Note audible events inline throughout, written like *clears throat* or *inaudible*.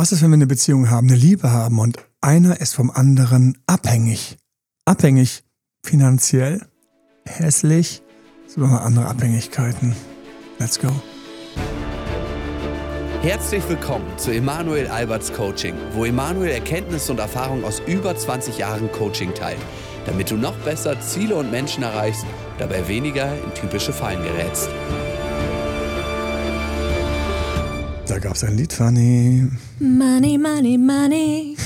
Was ist, wenn wir eine Beziehung haben, eine Liebe haben und einer ist vom anderen abhängig? Abhängig finanziell, hässlich, sogar andere Abhängigkeiten. Let's go. Herzlich willkommen zu Emanuel Alberts Coaching, wo Emanuel Erkenntnisse und Erfahrung aus über 20 Jahren Coaching teilt, damit du noch besser Ziele und Menschen erreichst, dabei weniger in typische Fallen gerätst. Da gab es ein Lied, Fanny. Money, money, money.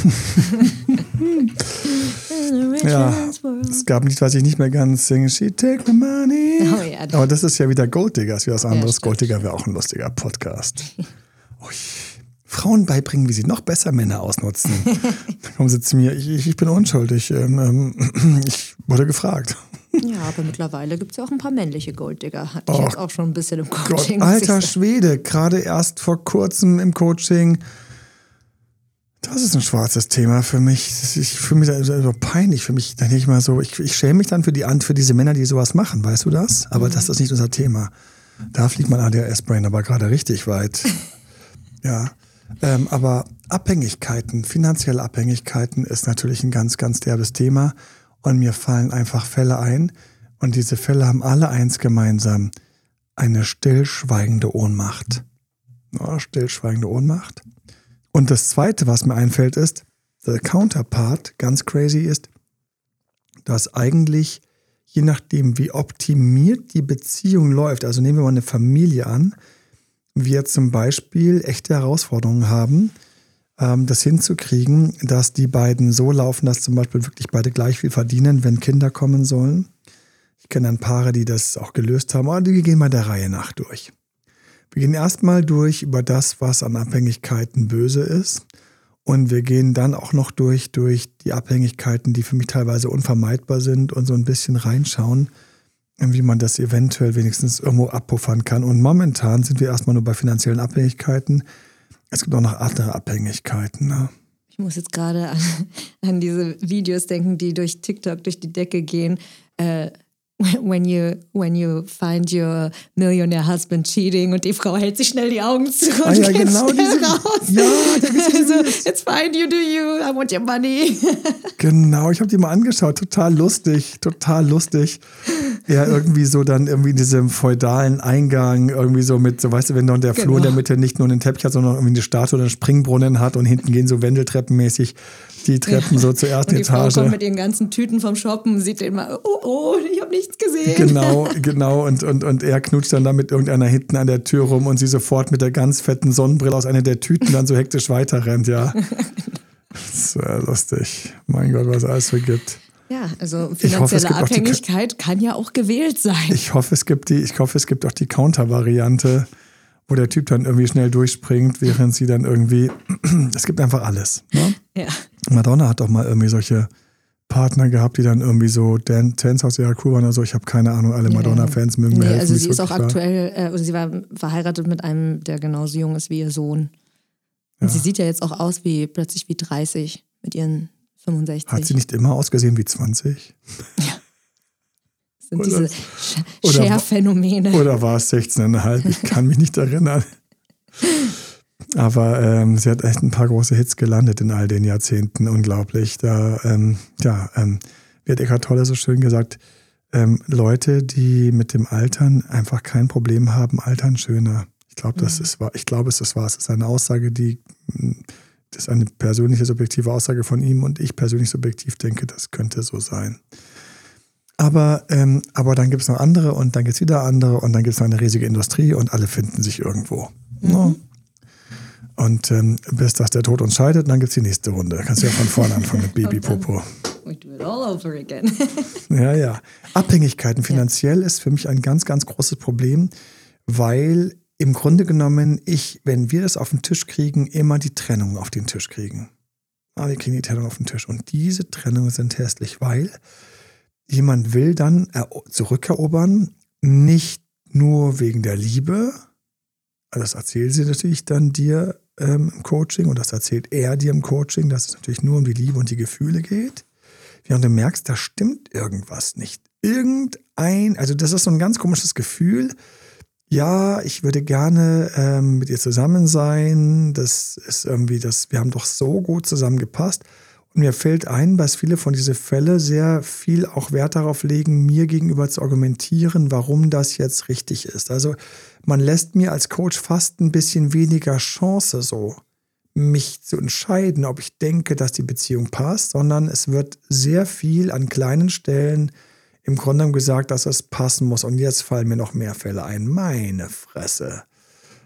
*laughs* ja, es gab ein Lied, was ich nicht mehr ganz singe. She take my money. Oh ja, Aber das ist ja wieder Golddiggers, wie was anderes. stimmt. Golddigger wäre auch ein lustiger Podcast. Ui. Frauen beibringen, wie sie noch besser Männer ausnutzen. *laughs* da kommen sie zu mir, ich, ich ich bin unschuldig. Ähm, ähm, *clears throat* ich wurde gefragt. Ja, aber mittlerweile gibt es ja auch ein paar männliche Golddigger. Hatte ich Och, jetzt auch schon ein bisschen im Gott, Coaching. muss alter ich. Schwede, gerade erst vor kurzem im Coaching. Das ist ein schwarzes Thema für mich. Ich fühle mich da so peinlich für mich. Da denke ich mal so, ich, ich schäme mich dann für, die, für diese Männer, die sowas machen, weißt du das? Aber das ist nicht unser Thema. Da fliegt mein ADHS-Brain aber gerade richtig weit. *laughs* ja. Ähm, aber Abhängigkeiten, finanzielle Abhängigkeiten ist natürlich ein ganz, ganz derbes Thema. Und mir fallen einfach Fälle ein. Und diese Fälle haben alle eins gemeinsam. Eine stillschweigende Ohnmacht. Ja, stillschweigende Ohnmacht. Und das Zweite, was mir einfällt, ist, der Counterpart ganz crazy ist, dass eigentlich, je nachdem, wie optimiert die Beziehung läuft, also nehmen wir mal eine Familie an, wir zum Beispiel echte Herausforderungen haben, das hinzukriegen, dass die beiden so laufen, dass zum Beispiel wirklich beide gleich viel verdienen, wenn Kinder kommen sollen. Ich kenne dann Paare, die das auch gelöst haben, aber die gehen mal der Reihe nach durch. Wir gehen erstmal durch über das, was an Abhängigkeiten böse ist. Und wir gehen dann auch noch durch, durch die Abhängigkeiten, die für mich teilweise unvermeidbar sind und so ein bisschen reinschauen, wie man das eventuell wenigstens irgendwo abpuffern kann. Und momentan sind wir erstmal nur bei finanziellen Abhängigkeiten. Es gibt auch noch andere Abhängigkeiten. Ne? Ich muss jetzt gerade an, an diese Videos denken, die durch TikTok durch die Decke gehen. Äh, *laughs* when you when you find your millionaire husband cheating und die Frau hält sich schnell die Augen zu und Ah ja, geht genau schnell diese- raus. Ja, also, *laughs* it's fine, you do you, I want your money. *laughs* Genau, ich habe die mal angeschaut. Total lustig, total lustig. Ja, irgendwie so dann irgendwie in diesem feudalen Eingang, irgendwie so mit, so weißt du, wenn dann der Flur in der Genau. Mitte nicht nur einen Teppich hat, sondern irgendwie eine Statue oder einen Springbrunnen hat und hinten gehen so Wendeltreppenmäßig die Treppen so zur ersten Und die Frau Etage. kommt mit ihren ganzen Tüten vom Shoppen, sieht den mal, oh, oh, ich habe nichts gesehen. Genau, *laughs* genau. Und, und, und er knutscht dann da mit irgendeiner hinten an der Tür rum und sie sofort mit der ganz fetten Sonnenbrille aus einer der Tüten dann so hektisch weiterrennt, ja. *laughs* Das ist äh, lustig. Mein Gott, was es alles so gibt. Ja, also hoffe, finanzielle auch die- Abhängigkeit kann ja auch gewählt sein. Ich hoffe, es gibt die, ich hoffe, es gibt auch die Counter-Variante, wo der Typ dann irgendwie schnell durchspringt, während sie dann irgendwie. *clears throat* Es gibt einfach alles. Ne? ja. Madonna hat doch mal irgendwie solche Partner gehabt, die dann irgendwie so Dan Tanz aus ihrer Crew waren oder so. Ich habe keine Ahnung, alle Ja. Madonna-Fans mögen mir Nee, helfen. also sie ist auch aktuell, äh, also sie war verheiratet mit einem, der genauso jung ist wie ihr Sohn. Und Ja. sie sieht ja jetzt auch aus wie plötzlich wie 30 mit ihren 65. Hat sie nicht immer ausgesehen wie 20? das sind oder- diese Sch- oder- war es 16,5? Ich kann mich nicht erinnern. Aber ähm, sie hat echt ein paar große Hits gelandet in all den Jahrzehnten. Unglaublich. Da, ähm, ja, ähm, wie hat Eckhart Tolle so schön gesagt, ähm, Leute, die mit dem Altern einfach kein Problem haben, altern schöner. Ich glaube, das ist wahr. Ich glaube, es ist wahr. Es ist eine Aussage, die mh, das ist eine persönliche, subjektive Aussage von ihm und ich persönlich subjektiv denke, das könnte so sein. Aber, ähm, aber dann gibt es noch andere und dann gibt es wieder andere und dann gibt es noch eine riesige Industrie und alle finden sich irgendwo. Ne? Und ähm, bis das der Tod uns scheidet, dann gibt es die nächste Runde. Kannst du ja von vorne anfangen mit Baby *laughs* Popo. We do it all over again. *laughs* Ja, ja. Abhängigkeiten finanziell ist für mich ein ganz, ganz großes Problem, weil im Grunde genommen ich, wenn wir das auf den Tisch kriegen, immer die Trennung auf den Tisch kriegen. Ah, wir kriegen die Trennung auf den Tisch. Und diese Trennungen sind hässlich, weil jemand will dann ero- zurückerobern, nicht nur wegen der Liebe, das erzählt sie natürlich dann dir ähm, im Coaching und das erzählt er dir im Coaching, dass es natürlich nur um die Liebe und die Gefühle geht. Während du merkst, da stimmt irgendwas nicht. Irgendein, also das ist so ein ganz komisches Gefühl. ja, ich würde gerne ähm, mit ihr zusammen sein. Das ist irgendwie, das, wir haben doch so gut zusammengepasst. Und mir fällt ein, dass viele von diesen Fällen sehr viel auch Wert darauf legen, mir gegenüber zu argumentieren, warum das jetzt richtig ist. Also man lässt mir als Coach fast ein bisschen weniger Chance so, mich zu entscheiden, ob ich denke, dass die Beziehung passt, sondern es wird sehr viel an kleinen Stellen im Grunde genommen gesagt, dass es passen muss. Und jetzt fallen mir noch mehr Fälle ein. Meine Fresse.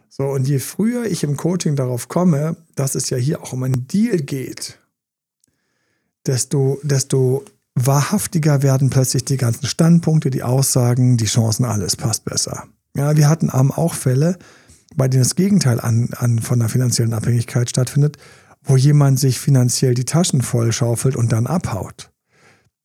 So, und je früher ich im Coaching darauf komme, dass es ja hier auch um einen Deal geht, desto, desto wahrhaftiger werden plötzlich die ganzen Standpunkte, die Aussagen, die Chancen, alles passt besser. Ja, wir hatten auch Fälle, bei denen das Gegenteil an, an von der finanziellen Abhängigkeit stattfindet, wo jemand sich finanziell die Taschen voll schaufelt und dann abhaut.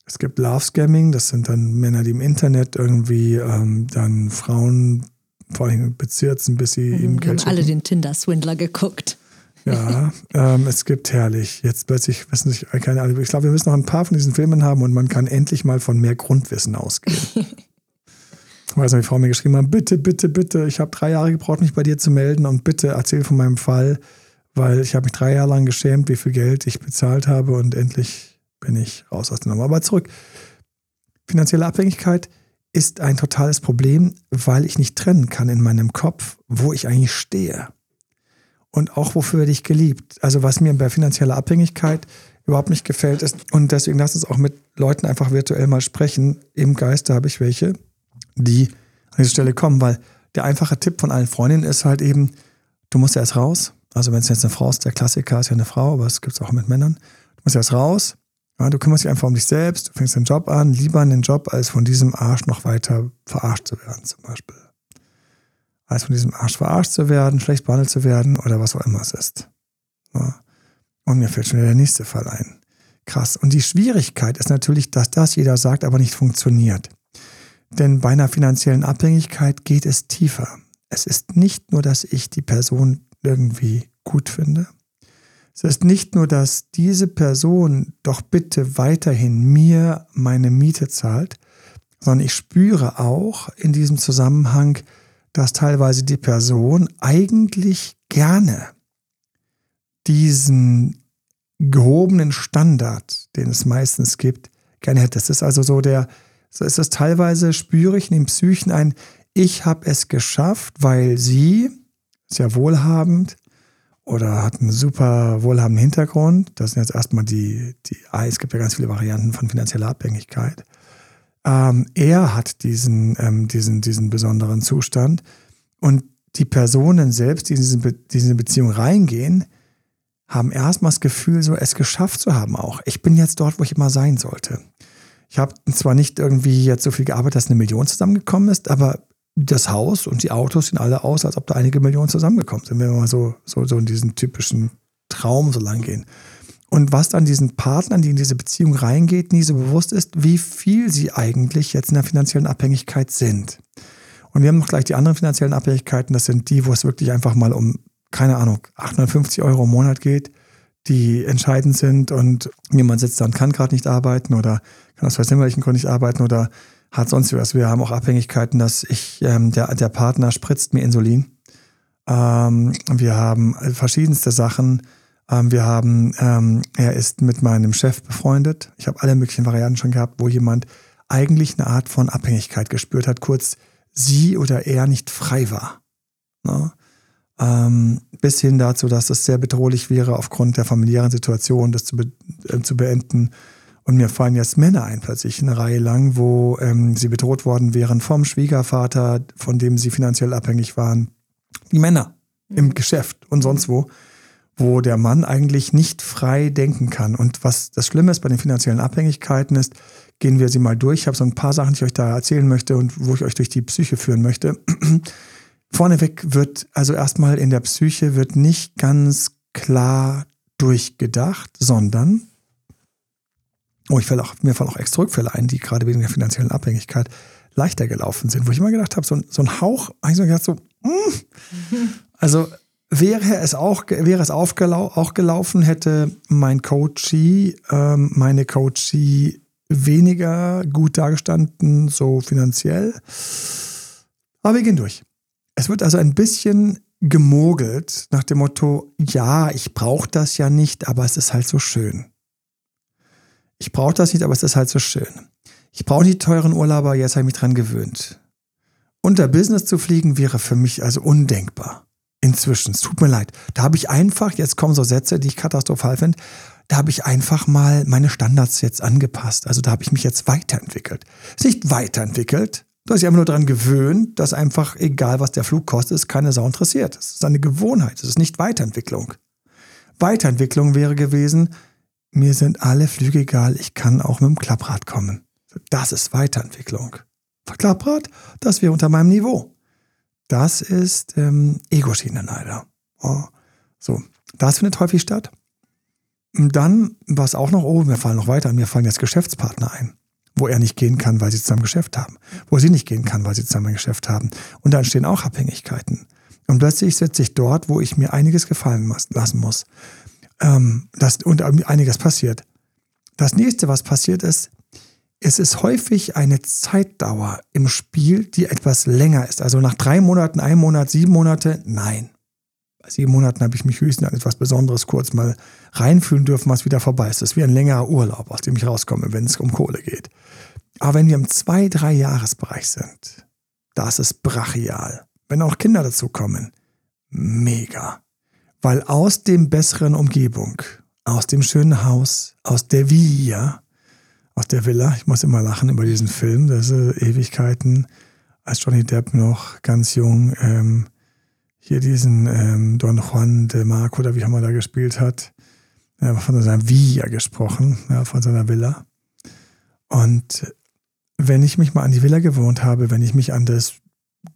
Es gibt Love Scamming, das sind dann Männer, die im Internet irgendwie ähm, dann Frauen vor allem bezirzen, bis sie mhm, ihm Geld haben alle den Tinder-Swindler geguckt. Ja, ähm, es gibt herrlich. Jetzt plötzlich wissen sich keine alle. Ich glaube, wir müssen noch ein paar von diesen Filmen haben und man kann endlich mal von mehr Grundwissen ausgehen. ich *laughs* weiß nicht, wie Frau mir geschrieben hat, bitte, bitte, bitte, ich habe drei Jahre gebraucht, mich bei dir zu melden und bitte erzähl von meinem Fall, weil ich habe mich drei Jahre lang geschämt, wie viel Geld ich bezahlt habe und endlich bin ich raus aus der Nummer. Aber zurück. Finanzielle Abhängigkeit ist ein totales Problem, weil ich nicht trennen kann in meinem Kopf, wo ich eigentlich stehe und auch wofür werde ich geliebt. Also was mir bei finanzieller Abhängigkeit überhaupt nicht gefällt ist und deswegen lass uns auch mit Leuten einfach virtuell mal sprechen. Im Geiste habe ich welche, die an diese Stelle kommen, weil der einfache Tipp von allen Freundinnen ist halt eben, du musst erst raus. Also wenn es jetzt eine Frau ist, der Klassiker ist ja eine Frau, aber es gibt es auch mit Männern. Du musst erst raus. Ja, du kümmerst dich einfach um dich selbst, du fängst den Job an, lieber einen Job, als von diesem Arsch noch weiter verarscht zu werden, zum Beispiel als von diesem Arsch verarscht zu werden, schlecht behandelt zu werden oder was auch immer es ist. Und mir fällt schon wieder der nächste Fall ein. Krass. Und die Schwierigkeit ist natürlich, dass das jeder sagt, aber nicht funktioniert. Denn bei einer finanziellen Abhängigkeit geht es tiefer. Es ist nicht nur, dass ich die Person irgendwie gut finde. Es ist nicht nur, dass diese Person doch bitte weiterhin mir meine Miete zahlt, sondern ich spüre auch in diesem Zusammenhang, dass teilweise die Person eigentlich gerne diesen gehobenen Standard, den es meistens gibt, gerne hätte. Es ist also so der, so ist es teilweise spüre ich in den Psychen ein, ich habe es geschafft, weil sie sehr wohlhabend oder hat einen super wohlhabenden Hintergrund. Das sind jetzt erstmal die, die, es gibt ja ganz viele Varianten von finanzieller Abhängigkeit. Ähm, er hat diesen, ähm, diesen, diesen besonderen Zustand. Und die Personen selbst, die in diese, Be diese Beziehung reingehen, haben erstmal das Gefühl, so es geschafft zu haben auch. Ich bin jetzt dort, wo ich immer sein sollte. Ich habe zwar nicht irgendwie jetzt so viel gearbeitet, dass eine Million zusammengekommen ist, aber das Haus und die Autos sehen alle aus, als ob da einige Millionen zusammengekommen sind, wenn wir mal so, so, so in diesen typischen Traum so lang gehen. Und was dann diesen Partnern, die in diese Beziehung reingeht, nie so bewusst ist, wie viel sie eigentlich jetzt in der finanziellen Abhängigkeit sind. Und wir haben noch gleich die anderen finanziellen Abhängigkeiten. Das sind die, wo es wirklich einfach mal um, keine Ahnung, 850 Euro im Monat geht, die entscheidend sind und jemand sitzt da und kann gerade nicht arbeiten oder kann aus welchen Gründen nicht arbeiten oder hat sonst was. Wir haben auch Abhängigkeiten, dass ich, ähm, der, der Partner spritzt mir Insulin. Ähm, wir haben verschiedenste Sachen, wir haben, ähm, er ist mit meinem Chef befreundet. Ich habe alle möglichen Varianten schon gehabt, wo jemand eigentlich eine Art von Abhängigkeit gespürt hat, kurz sie oder er nicht frei war. Ne? Ähm, bis hin dazu, dass es sehr bedrohlich wäre, aufgrund der familiären Situation das zu, be äh, zu beenden. Und mir fallen jetzt Männer ein, plötzlich eine Reihe lang, wo ähm, sie bedroht worden wären vom Schwiegervater, von dem sie finanziell abhängig waren. Die Männer im mhm. Geschäft und sonst wo wo der Mann eigentlich nicht frei denken kann. Und was das Schlimme ist bei den finanziellen Abhängigkeiten ist, gehen wir sie mal durch. Ich habe so ein paar Sachen, die ich euch da erzählen möchte und wo ich euch durch die Psyche führen möchte. *clears throat* Vorneweg wird also erstmal in der Psyche wird nicht ganz klar durchgedacht, sondern oh, ich auch, mir fallen auch extra Rückfälle ein, die gerade wegen der finanziellen Abhängigkeit leichter gelaufen sind, wo ich immer gedacht habe, so, so ein Hauch, ich so gedacht so, mm. also Wäre es auch, wäre es aufgelau auch gelaufen, hätte mein Coachie, ähm, meine Coachie weniger gut dargestanden, so finanziell. Aber wir gehen durch. Es wird also ein bisschen gemogelt nach dem Motto, ja, ich brauche das ja nicht, aber es ist halt so schön. Ich brauche das nicht, aber es ist halt so schön. Ich brauche nicht teuren Urlauber, jetzt habe ich mich dran gewöhnt. Unter Business zu fliegen wäre für mich also undenkbar. Inzwischen, es tut mir leid. Da habe ich einfach, jetzt kommen so Sätze, die ich katastrophal finde, da habe ich einfach mal meine Standards jetzt angepasst. Also da habe ich mich jetzt weiterentwickelt. Es ist nicht weiterentwickelt, Du hast dich einfach nur daran gewöhnt, dass einfach, egal was der Flug kostet, es keine Sau interessiert. Das ist eine Gewohnheit, das ist nicht Weiterentwicklung. Weiterentwicklung wäre gewesen, mir sind alle Flüge egal, ich kann auch mit dem Klapprad kommen. Das ist Weiterentwicklung. Klapprad, das wäre unter meinem Niveau. Das ist ähm, Ego-Schiene leider. Oh. So, das findet häufig statt. Und dann, was auch noch, oh, mir fallen noch weiter, mir fallen jetzt Geschäftspartner ein wo er nicht gehen kann, weil sie zusammen Geschäft haben, wo sie nicht gehen kann, weil sie zusammen ein Geschäft haben. Und da entstehen auch Abhängigkeiten. Und plötzlich sitze ich dort, wo ich mir einiges gefallen lassen muss. Ähm, das, und einiges passiert. Das nächste, was passiert ist, es ist häufig eine Zeitdauer im Spiel, die etwas länger ist. Also nach drei Monaten, einem Monat, sieben Monate, nein. Bei sieben Monaten habe ich mich höchstens an etwas Besonderes kurz mal reinfühlen dürfen, was wieder vorbei ist. Das ist wie ein längerer Urlaub, aus dem ich rauskomme, wenn es um Kohle geht. Aber wenn wir im zwei, drei Jahresbereich sind, da ist brachial. Wenn auch Kinder dazu kommen, mega. Weil aus dem besseren Umgebung, aus dem schönen Haus, aus der Villa, aus der Villa, ich muss immer lachen über diesen Film, das ist Ewigkeiten, als Johnny Depp noch ganz jung ähm, hier diesen ähm, Don Juan de Marco, oder wie auch immer da gespielt hat, ja, von seiner Villa gesprochen, ja, von seiner Villa. Und wenn ich mich mal an die Villa gewohnt habe, wenn ich mich an das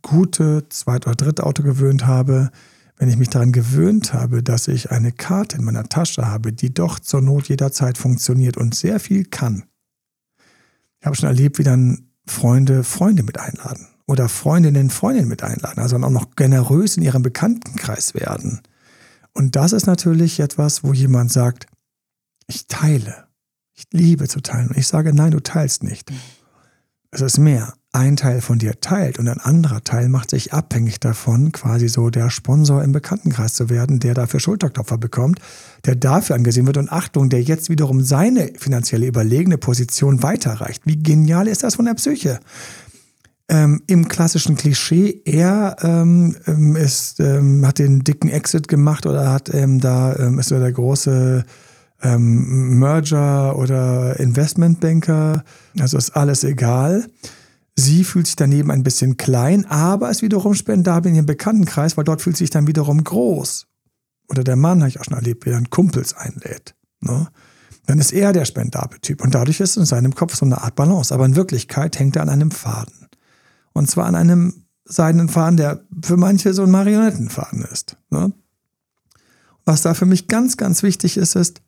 gute zweit- oder dritte Auto gewöhnt habe, wenn ich mich daran gewöhnt habe, dass ich eine Karte in meiner Tasche habe, die doch zur Not jederzeit funktioniert und sehr viel kann. Ich habe schon erlebt, wie dann Freunde Freunde mit einladen oder Freundinnen Freundinnen mit einladen, also auch noch generös in ihrem Bekanntenkreis werden. Und das ist natürlich etwas, wo jemand sagt, ich teile, ich liebe zu teilen. Und ich sage, nein, du teilst nicht. Es ist mehr. Ein Teil von dir teilt und ein anderer Teil macht sich abhängig davon, quasi so der Sponsor im Bekanntenkreis zu werden, der dafür Schulterklopfer bekommt, der dafür angesehen wird und Achtung, der jetzt wiederum seine finanzielle überlegene Position weiterreicht. Wie genial ist das von der Psyche? ähm, im klassischen Klischee. Er ähm, ähm, ist, ähm, hat den dicken Exit gemacht oder hat ähm, da ähm, ist er der große Merger oder Investmentbanker. Also ist alles egal. Sie fühlt sich daneben ein bisschen klein, aber ist wiederum spendabel in ihrem Bekanntenkreis, weil dort fühlt sie sich dann wiederum groß. Oder der Mann, habe ich auch schon erlebt, wie er dann Kumpels einlädt. Ne? Dann ist er der spendable Typ. Und dadurch ist in seinem Kopf so eine Art Balance. Aber in Wirklichkeit hängt er an einem Faden. Und zwar an einem seidenen Faden, der für manche so ein Marionettenfaden ist. Ne? Was da für mich ganz, ganz wichtig ist, ist,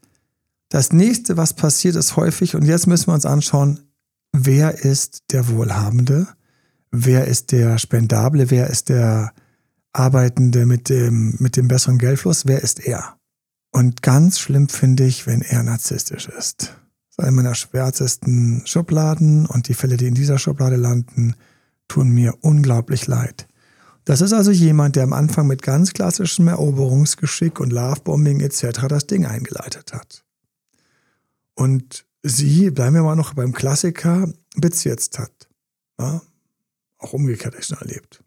das nächste, was passiert, ist häufig, und jetzt müssen wir uns anschauen, wer ist der Wohlhabende, wer ist der Spendable, wer ist der Arbeitende mit dem, mit dem besseren Geldfluss, wer ist er? Und ganz schlimm finde ich, wenn er narzisstisch ist. Das ist eine meiner schwärzesten Schubladen und die Fälle, die in dieser Schublade landen, tun mir unglaublich leid. Das ist also jemand, der am Anfang mit ganz klassischem Eroberungsgeschick und Lovebombing etc. das Ding eingeleitet hat. Und sie, bleiben wir mal noch beim Klassiker, bezirzt hat. Ja? Auch umgekehrt ich schon erlebt.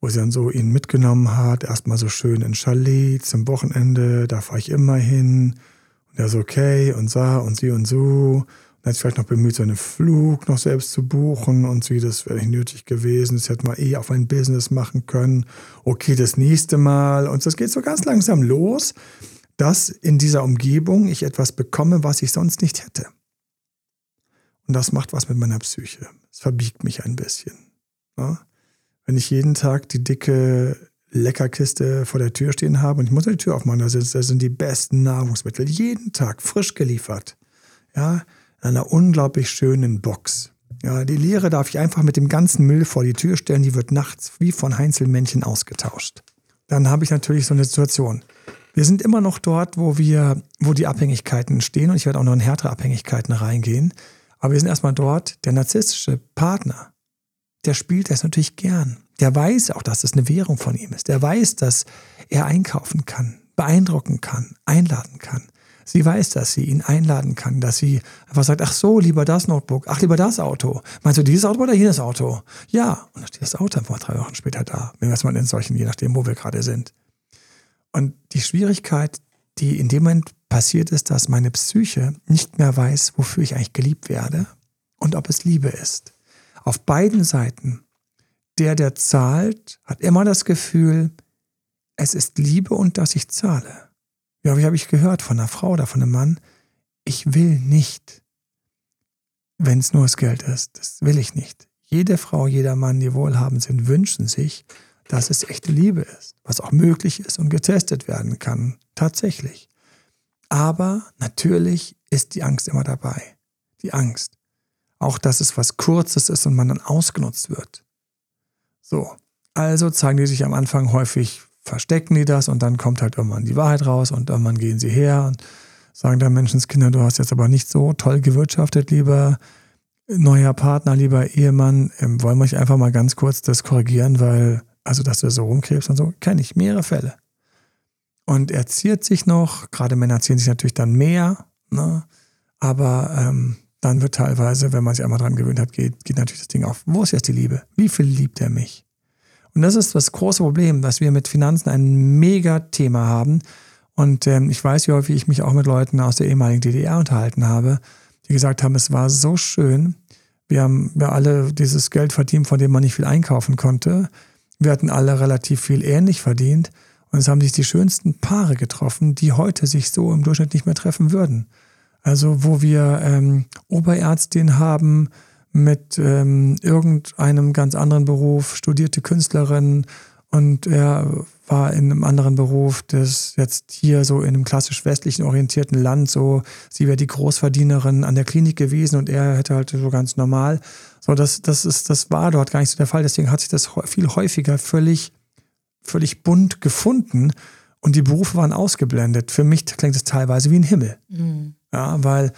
Wo sie dann so ihn mitgenommen hat, erstmal so schön in Chalet zum Wochenende, da fahre ich immer hin. Und er so, okay, und sah und sie und so. Dann hat sich vielleicht noch bemüht, seinen Flug noch selbst zu buchen und sie, das wäre nicht nötig gewesen. Das hätte man eh auf ein Business machen können. Okay, das nächste Mal. Und das geht so ganz langsam los, dass in dieser Umgebung ich etwas bekomme, was ich sonst nicht hätte. Und das macht was mit meiner Psyche. Es verbiegt mich ein bisschen. Ja? Wenn ich jeden Tag die dicke Leckerkiste vor der Tür stehen habe und ich muss die Tür aufmachen, da sind, da sind die besten Nahrungsmittel jeden Tag frisch geliefert. Ja, in einer unglaublich schönen Box. Ja, die Leere darf ich einfach mit dem ganzen Müll vor die Tür stellen, die wird nachts wie von Heinzelmännchen ausgetauscht. Dann habe ich natürlich so eine Situation. Wir sind immer noch dort, wo wir, wo die Abhängigkeiten stehen und ich werde auch noch in härtere Abhängigkeiten reingehen. Aber wir sind erstmal dort, der narzisstische Partner, der spielt das natürlich gern. Der weiß auch, dass es eine Währung von ihm ist. Der weiß, dass er einkaufen kann, beeindrucken kann, einladen kann. Sie weiß, dass sie ihn einladen kann, dass sie einfach sagt, ach so, lieber das Notebook, ach lieber das Auto. Meinst du dieses Auto oder jenes Auto? Ja, und dann steht das Auto einfach drei Wochen später da, wenn wir es mal in solchen, je nachdem, wo wir gerade sind. Und die Schwierigkeit, die in dem Moment passiert ist, dass meine Psyche nicht mehr weiß, wofür ich eigentlich geliebt werde und ob es Liebe ist. Auf beiden Seiten. Der, der zahlt, hat immer das Gefühl, es ist Liebe und dass ich zahle. Ja, wie habe ich gehört von einer Frau oder von einem Mann? Ich will nicht, wenn es nur das Geld ist. Das will ich nicht. Jede Frau, jeder Mann, die wohlhabend sind, wünschen sich, dass es echte Liebe ist, was auch möglich ist und getestet werden kann. Tatsächlich. Aber natürlich ist die Angst immer dabei. Die Angst. Auch, dass es was Kurzes ist und man dann ausgenutzt wird. So. Also zeigen die sich am Anfang häufig verstecken die das und dann kommt halt irgendwann die Wahrheit raus und irgendwann gehen sie her und sagen dann Menschenskinder, du hast jetzt aber nicht so toll gewirtschaftet, lieber neuer Partner, lieber Ehemann, ähm, wollen wir euch einfach mal ganz kurz das korrigieren, weil, also dass du so rumkrebst und so, kenne ich mehrere Fälle. Und er ziert sich noch, gerade Männer ziehen sich natürlich dann mehr, ne? aber ähm, dann wird teilweise, wenn man sich einmal dran gewöhnt hat, geht, geht natürlich das Ding auf. Wo ist jetzt die Liebe? Wie viel liebt er mich? Und das ist das große Problem, dass wir mit Finanzen ein Mega-Thema haben. Und ähm, ich weiß, wie häufig ich mich auch mit Leuten aus der ehemaligen DDR unterhalten habe, die gesagt haben, es war so schön. Wir haben wir alle dieses Geld verdient, von dem man nicht viel einkaufen konnte. Wir hatten alle relativ viel ähnlich verdient. Und es haben sich die schönsten Paare getroffen, die heute sich so im Durchschnitt nicht mehr treffen würden. Also wo wir ähm, Oberärztin haben, mit ähm, irgendeinem ganz anderen Beruf, studierte Künstlerin und er war in einem anderen Beruf, das jetzt hier so in einem klassisch westlichen orientierten Land so, sie wäre die Großverdienerin an der Klinik gewesen und er hätte halt so ganz normal. So, das, das ist, das war dort gar nicht so der Fall. Deswegen hat sich das viel häufiger völlig, völlig bunt gefunden und die Berufe waren ausgeblendet. Für mich klingt es teilweise wie ein Himmel. Mhm. Ja, weil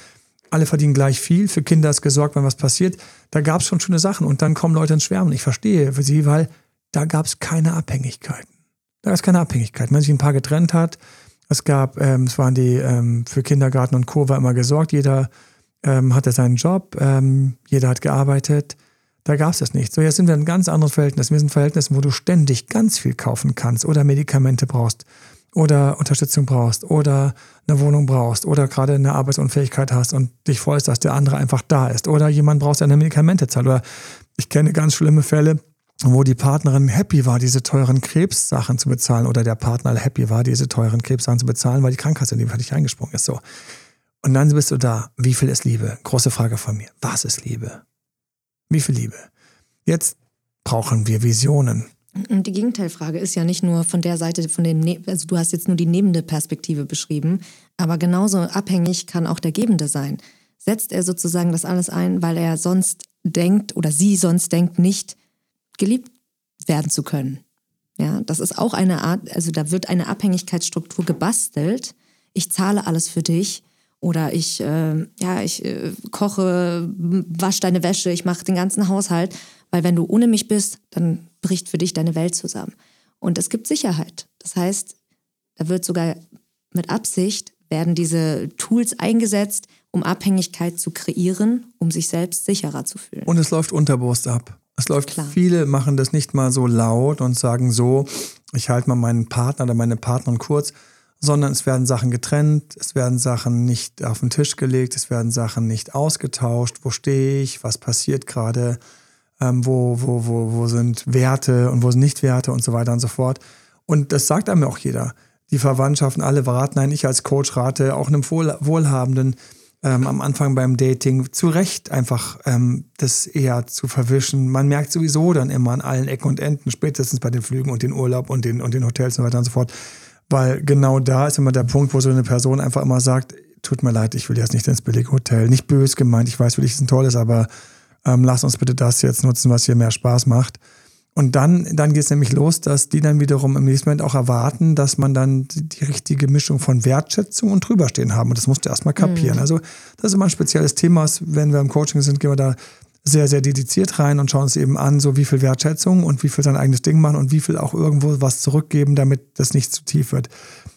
alle verdienen gleich viel, für Kinder ist gesorgt, wenn was passiert. Da gab es schon schöne Sachen und dann kommen Leute ins Schwärmen. Ich verstehe für sie, weil da gab es keine Abhängigkeiten. Da gab es keine Abhängigkeiten. Wenn sich ein Paar getrennt hat, es gab, ähm, es waren die, ähm, für Kindergarten und Co. war immer gesorgt, jeder ähm, hatte seinen Job, ähm, jeder hat gearbeitet. Da gab es das nicht. So, jetzt sind wir in einem ganz anderen Verhältnis. Wir sind in Verhältnissen, wo du ständig ganz viel kaufen kannst oder Medikamente brauchst oder Unterstützung brauchst oder eine Wohnung brauchst oder gerade eine Arbeitsunfähigkeit hast und dich freust, dass der andere einfach da ist oder jemand brauchst, der eine Medikamente zahlt oder ich kenne ganz schlimme Fälle, wo die Partnerin happy war, diese teuren Krebssachen zu bezahlen oder der Partner happy war, diese teuren Krebssachen zu bezahlen, weil die Krankenkasse in die fertig eingesprungen ist. So. Und dann bist du da. Wie viel ist Liebe? Große Frage von mir. Was ist Liebe? Wie viel Liebe? Jetzt brauchen wir Visionen. Und die Gegenteilfrage ist ja nicht nur von der Seite, von dem, ne also du hast jetzt nur die nehmende Perspektive beschrieben, aber genauso abhängig kann auch der Gebende sein. Setzt er sozusagen das alles ein, weil er sonst denkt oder sie sonst denkt, nicht geliebt werden zu können. Ja, das ist auch eine Art, also da wird eine Abhängigkeitsstruktur gebastelt. Ich zahle alles für dich oder ich, äh, ja, ich äh, koche, wasche deine Wäsche, ich mache den ganzen Haushalt, weil wenn du ohne mich bist, dann bricht für dich deine Welt zusammen. Und es gibt Sicherheit. Das heißt, da wird sogar mit Absicht werden diese Tools eingesetzt, um Abhängigkeit zu kreieren, um sich selbst sicherer zu fühlen. Und es läuft unterbewusst ab. Es läuft, Klar. viele machen das nicht mal so laut und sagen so, ich halte mal meinen Partner oder meine Partnerin kurz, sondern es werden Sachen getrennt, es werden Sachen nicht auf den Tisch gelegt, es werden Sachen nicht ausgetauscht, wo stehe ich, was passiert gerade ähm, wo, wo, wo, wo sind Werte und wo sind Nichtwerte und so weiter und so fort. Und das sagt einem auch jeder. Die Verwandtschaften alle raten, nein, ich als Coach rate auch einem Wohl, Wohlhabenden ähm, am Anfang beim Dating zu Recht einfach ähm, das eher zu verwischen. Man merkt sowieso dann immer an allen Ecken und Enden, spätestens bei den Flügen und den Urlaub und den, und den Hotels und so weiter und so fort. Weil genau da ist immer der Punkt, wo so eine Person einfach immer sagt, tut mir leid, ich will jetzt nicht ins billige Hotel. Nicht bös gemeint, ich weiß, wie dich ein tolles, aber ähm, lass uns bitte das jetzt nutzen, was hier mehr Spaß macht. Und dann, dann geht es nämlich los, dass die dann wiederum im nächsten Moment auch erwarten, dass man dann die, die richtige Mischung von Wertschätzung und drüberstehen haben. Und das musst du erstmal kapieren. Mhm. Also das ist immer ein spezielles Thema. Wenn wir im Coaching sind, gehen wir da sehr, sehr dediziert rein und schauen uns eben an, so wie viel Wertschätzung und wie viel sein eigenes Ding machen und wie viel auch irgendwo was zurückgeben, damit das nicht zu tief wird.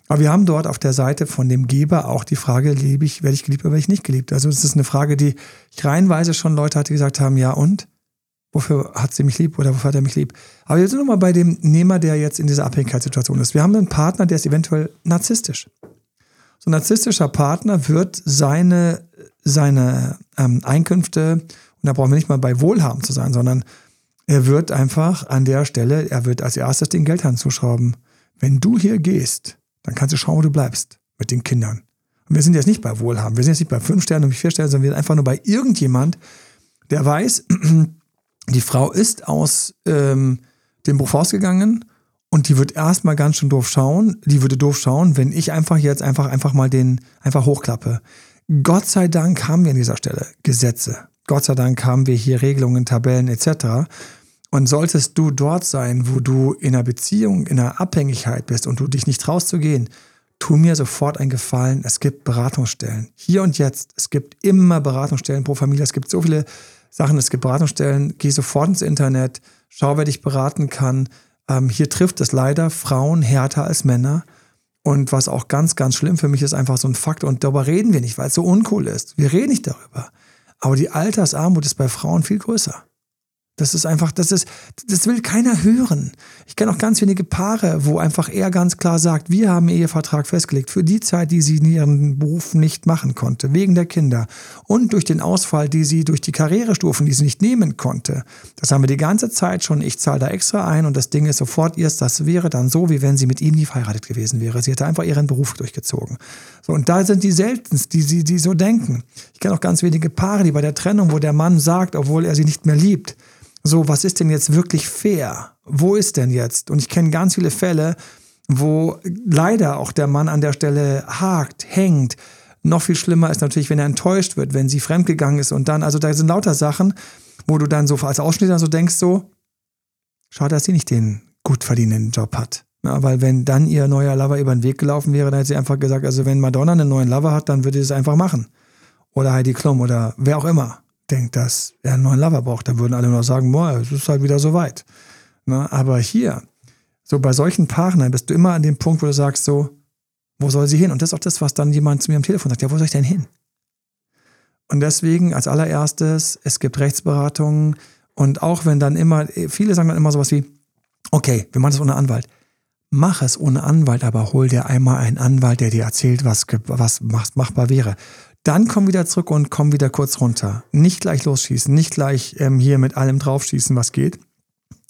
Aber wir haben dort auf der Seite von dem Geber auch die Frage, liebe ich, werde ich geliebt oder werde ich nicht geliebt? Also es ist eine Frage, die ich reihenweise schon Leute hatte, die gesagt haben, ja und? Wofür hat sie mich lieb oder wofür hat er mich lieb? Aber wir sind nochmal bei dem Nehmer, der jetzt in dieser Abhängigkeitssituation ist. Wir haben einen Partner, der ist eventuell narzisstisch. So ein narzisstischer Partner wird seine, seine ähm, Einkünfte da brauchen wir nicht mal bei Wohlhaben zu sein, sondern er wird einfach an der Stelle, er wird als erstes den Geldhand zuschrauben. Wenn du hier gehst, dann kannst du schauen, wo du bleibst mit den Kindern. Und wir sind jetzt nicht bei Wohlhaben, wir sind jetzt nicht bei fünf Sternen und vier Sternen, sondern wir sind einfach nur bei irgendjemand, der weiß, *clears throat* die Frau ist aus ähm, dem Beruf rausgegangen und die wird erstmal ganz schön doof schauen. Die würde doof schauen, wenn ich einfach jetzt einfach, einfach mal den, einfach hochklappe. Gott sei Dank haben wir an dieser Stelle Gesetze. Gott sei Dank haben wir hier Regelungen, Tabellen etc. Und solltest du dort sein, wo du in einer Beziehung, in einer Abhängigkeit bist und du dich nicht traust zu gehen, tu mir sofort einen Gefallen. Es gibt Beratungsstellen. Hier und jetzt. Es gibt immer Beratungsstellen pro Familie. Es gibt so viele Sachen. Es gibt Beratungsstellen. Geh sofort ins Internet. Schau, wer dich beraten kann. Ähm, hier trifft es leider Frauen härter als Männer. Und was auch ganz, ganz schlimm für mich ist, einfach so ein Fakt. Und darüber reden wir nicht, weil es so uncool ist. Wir reden nicht darüber. Aber die Altersarmut ist bei Frauen viel größer. Das ist einfach, das ist, das will keiner hören. Ich kenne auch ganz wenige Paare, wo einfach er ganz klar sagt, wir haben Ehevertrag festgelegt für die Zeit, die sie in ihrem Beruf nicht machen konnte, wegen der Kinder und durch den Ausfall, die sie durch die Karrierestufen, die sie nicht nehmen konnte. Das haben wir die ganze Zeit schon. Ich zahle da extra ein und das Ding ist sofort erst, das wäre dann so, wie wenn sie mit ihm nie verheiratet gewesen wäre. Sie hätte einfach ihren Beruf durchgezogen. So, und da sind die seltenst, die, die, die so denken. Ich kenne auch ganz wenige Paare, die bei der Trennung, wo der Mann sagt, obwohl er sie nicht mehr liebt, so, was ist denn jetzt wirklich fair? Wo ist denn jetzt? Und ich kenne ganz viele Fälle, wo leider auch der Mann an der Stelle hakt, hängt. Noch viel schlimmer ist natürlich, wenn er enttäuscht wird, wenn sie fremdgegangen ist und dann, also da sind lauter Sachen, wo du dann so als Ausschnitt so denkst, so, schade, dass sie nicht den gut verdienenden Job hat. Ja, weil wenn dann ihr neuer Lover über den Weg gelaufen wäre, dann hätte sie einfach gesagt, also wenn Madonna einen neuen Lover hat, dann würde sie es einfach machen. Oder Heidi Klum oder wer auch immer denkt, dass er einen neuen Lover braucht, dann würden alle nur sagen, boah, es ist halt wieder so weit. Ne? Aber hier, so bei solchen Paaren, bist du immer an dem Punkt, wo du sagst, so, wo soll sie hin? Und das ist auch das, was dann jemand zu mir am Telefon sagt, ja, wo soll ich denn hin? Und deswegen als allererstes, es gibt Rechtsberatungen und auch wenn dann immer, viele sagen dann immer sowas wie, okay, wir machen das ohne Anwalt. Mach es ohne Anwalt, aber hol dir einmal einen Anwalt, der dir erzählt, was, was machbar wäre. Dann komm wieder zurück und komm wieder kurz runter. Nicht gleich losschießen, nicht gleich ähm, hier mit allem draufschießen, was geht,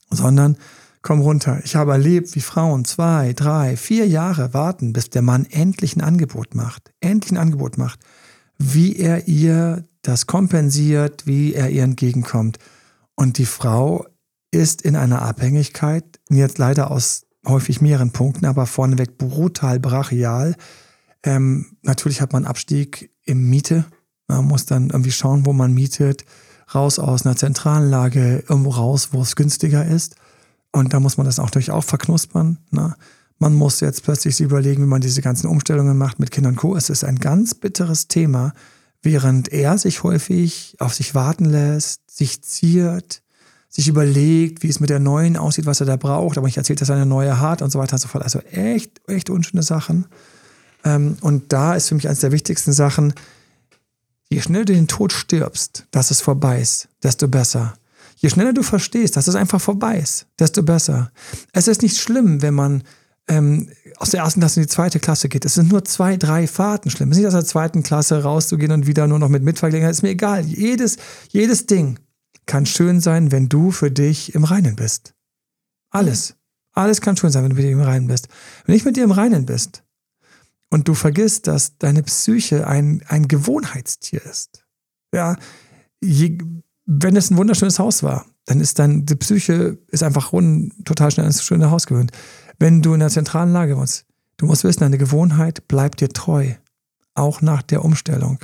sondern komm runter. Ich habe erlebt, wie Frauen zwei, drei, vier Jahre warten, bis der Mann endlich ein Angebot macht. Endlich ein Angebot macht. Wie er ihr das kompensiert, wie er ihr entgegenkommt. Und die Frau ist in einer Abhängigkeit, jetzt leider aus häufig mehreren Punkten, aber vorneweg brutal brachial. Ähm, natürlich hat man Abstieg im Miete. Man muss dann irgendwie schauen, wo man mietet, raus aus einer zentralen Lage, irgendwo raus, wo es günstiger ist. Und da muss man das auch durch auch verknuspern. Ne? Man muss jetzt plötzlich sich überlegen, wie man diese ganzen Umstellungen macht mit Kindern und Co. Es ist ein ganz bitteres Thema, während er sich häufig auf sich warten lässt, sich ziert, sich überlegt, wie es mit der neuen aussieht, was er da braucht, aber ich erzählt, dass er eine neue hat und so weiter und so fort. Also echt, echt unschöne Sachen. Ähm, und da ist für mich eines der wichtigsten Sachen, je schneller du den Tod stirbst, dass es vorbei ist, desto besser. Je schneller du verstehst, dass es einfach vorbei ist, desto besser. Es ist nicht schlimm, wenn man ähm, aus der ersten Klasse in die zweite Klasse geht. Es sind nur zwei, drei Fahrten schlimm. Es ist nicht aus der zweiten Klasse rauszugehen und wieder nur noch mit Mitfahrgelegenheit. Ist mir egal. Jedes, jedes Ding kann schön sein, wenn du für dich im Reinen bist. Alles. Alles kann schön sein, wenn du mit dir im Reinen bist. Wenn nicht mit dir im Reinen bist, und du vergisst, dass deine Psyche ein, ein Gewohnheitstier ist. Ja, je, wenn es ein wunderschönes Haus war, dann ist dann die Psyche ist einfach rund, total schnell ins schöne Haus gewöhnt. Wenn du in der zentralen Lage wohnst, du musst wissen, deine Gewohnheit bleibt dir treu, auch nach der Umstellung.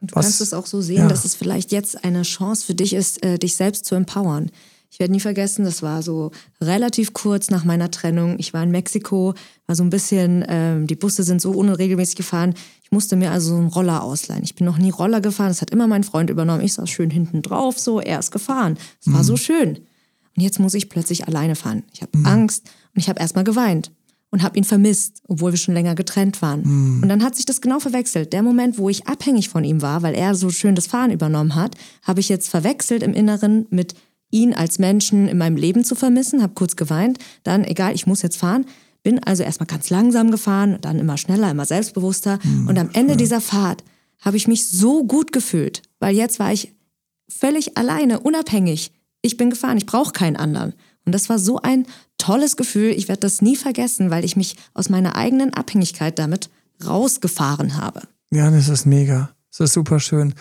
Und du Was, kannst es auch so sehen, ja. dass es vielleicht jetzt eine Chance für dich ist, äh, dich selbst zu empowern Ich werde nie vergessen, das war so relativ kurz nach meiner Trennung. Ich war in Mexiko, war so ein bisschen, ähm, die Busse sind so unregelmäßig gefahren. Ich musste mir also so einen Roller ausleihen. Ich bin noch nie Roller gefahren, das hat immer mein Freund übernommen. Ich saß schön hinten drauf, so, er ist gefahren. Es war so schön. Und jetzt muss ich plötzlich alleine fahren. Ich habe Angst und ich habe erstmal geweint und habe ihn vermisst, obwohl wir schon länger getrennt waren. Und dann hat sich das genau verwechselt. Der Moment, wo ich abhängig von ihm war, weil er so schön das Fahren übernommen hat, habe ich jetzt verwechselt im Inneren mit ihn als Menschen in meinem Leben zu vermissen, habe kurz geweint, dann egal, ich muss jetzt fahren, bin also erstmal ganz langsam gefahren, dann immer schneller, immer selbstbewusster und am Ende dieser Fahrt habe ich mich so gut gefühlt, weil jetzt war ich völlig alleine, unabhängig. Ich bin gefahren, ich brauche keinen anderen. Und das war so ein tolles Gefühl. Ich werde das nie vergessen, weil ich mich aus meiner eigenen Abhängigkeit damit rausgefahren habe. Ja, das ist mega. Das ist super schön.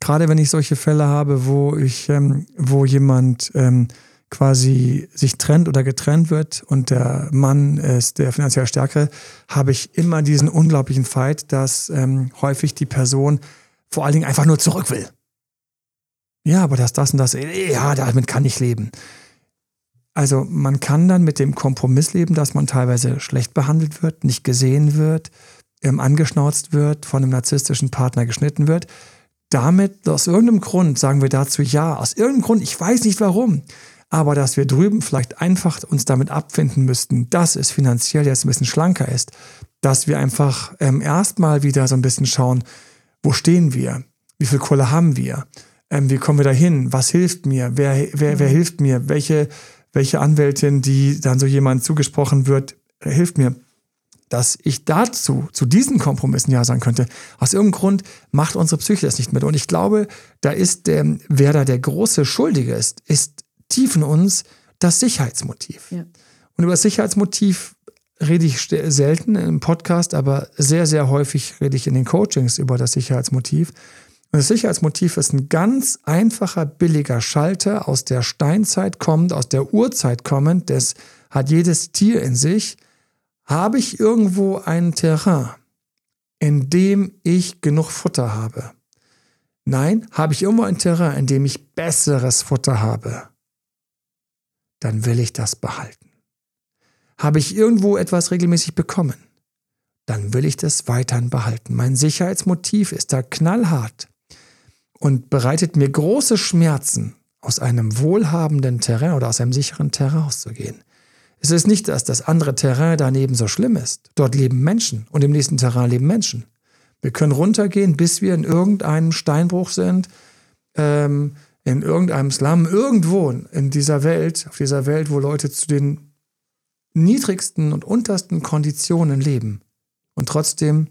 Gerade wenn ich solche Fälle habe, wo ich, ähm, wo jemand ähm, quasi sich trennt oder getrennt wird und der Mann ist der finanziell Stärkere, habe ich immer diesen unglaublichen Fight, dass ähm, häufig die Person vor allen Dingen einfach nur zurück will. Ja, aber das, das und das, ja, damit kann ich leben. Also man kann dann mit dem Kompromiss leben, dass man teilweise schlecht behandelt wird, nicht gesehen wird, ähm, angeschnauzt wird, von einem narzisstischen Partner geschnitten wird. Damit, aus irgendeinem Grund, sagen wir dazu ja, aus irgendeinem Grund, ich weiß nicht warum, aber dass wir drüben vielleicht einfach uns damit abfinden müssten, dass es finanziell jetzt ein bisschen schlanker ist, dass wir einfach ähm, erstmal wieder so ein bisschen schauen, wo stehen wir, wie viel Kohle haben wir, ähm, wie kommen wir dahin, was hilft mir, wer, wer, wer hilft mir, welche welche Anwältin, die dann so jemand zugesprochen wird, hilft mir, dass ich dazu, zu diesen Kompromissen ja sagen könnte. Aus irgendeinem Grund macht unsere Psyche das nicht mit. Und ich glaube, da ist der, wer da der große Schuldige ist, ist tief in uns das Sicherheitsmotiv. Ja. Und über das Sicherheitsmotiv rede ich selten im Podcast, aber sehr, sehr häufig rede ich in den Coachings über das Sicherheitsmotiv. Und das Sicherheitsmotiv ist ein ganz einfacher, billiger Schalter aus der Steinzeit kommend, aus der Urzeit kommend, das hat jedes Tier in sich. Habe ich irgendwo ein Terrain, in dem ich genug Futter habe? Nein, habe ich irgendwo ein Terrain, in dem ich besseres Futter habe? Dann will ich das behalten. Habe ich irgendwo etwas regelmäßig bekommen? Dann will ich das weiterhin behalten. Mein Sicherheitsmotiv ist da knallhart und bereitet mir große Schmerzen, aus einem wohlhabenden Terrain oder aus einem sicheren Terrain auszugehen. Es ist nicht, dass das andere Terrain daneben so schlimm ist. Dort leben Menschen und im nächsten Terrain leben Menschen. Wir können runtergehen, bis wir in irgendeinem Steinbruch sind, ähm, in irgendeinem Slum, irgendwo in dieser Welt, auf dieser Welt, wo Leute zu den niedrigsten und untersten Konditionen leben. Und trotzdem,